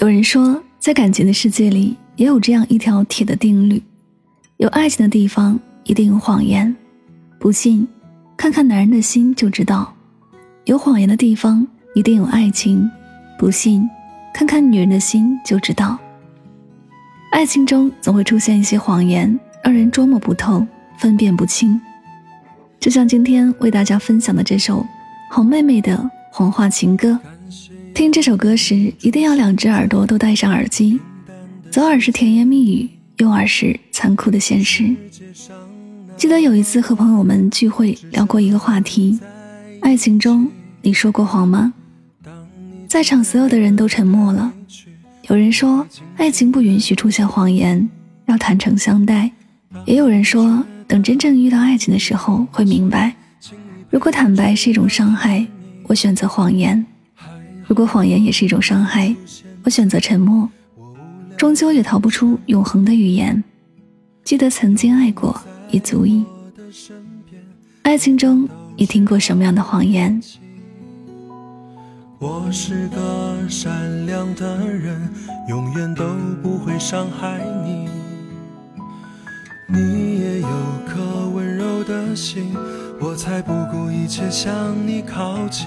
有人说，在感情的世界里，也有这样一条铁的定律：有爱情的地方一定有谎言。不信，看看男人的心就知道；有谎言的地方一定有爱情。不信，看看女人的心就知道。爱情中总会出现一些谎言，让人捉摸不透、分辨不清。就像今天为大家分享的这首好妹妹的谎话情歌。听这首歌时，一定要两只耳朵都戴上耳机，左耳是甜言蜜语，右耳是残酷的现实。记得有一次和朋友们聚会聊过一个话题：爱情中你说过谎吗？在场所有的人都沉默了。有人说爱情不允许出现谎言，要坦诚相待；也有人说等真正遇到爱情的时候会明白，如果坦白是一种伤害，我选择谎言。如果谎言也是一种伤害，我选择沉默，终究也逃不出永恒的语言。记得曾经爱过，已足矣。爱情中，你听过什么样的谎言？我是个善良的人，永远都不会伤害你。你也有颗温柔的心，我才不顾一切向你靠近。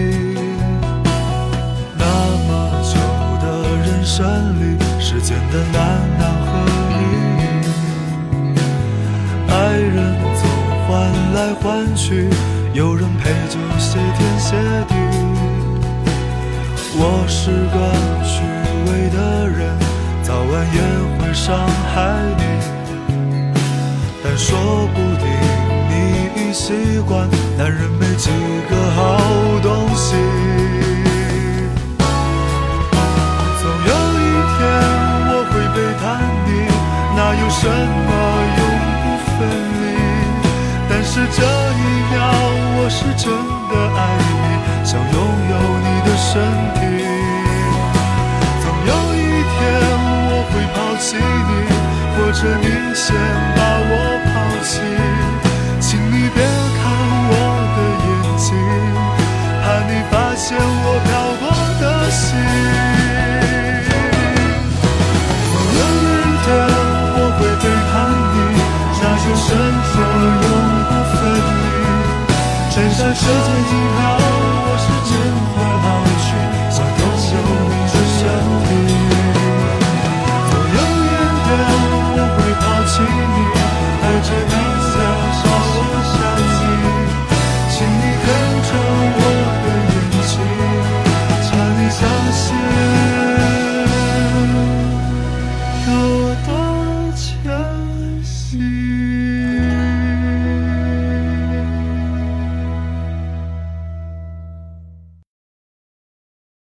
间的难难和易，爱人总换来换去，有人陪就谢天谢地。我是个虚伪的人，早晚也会伤害你，但说不定你已习惯男人没几个好东西。有什么永不分离？但是这一秒，我是真的爱你，想拥有你的身体。总有一天我会抛弃你，或者你先只剩时间静好，我。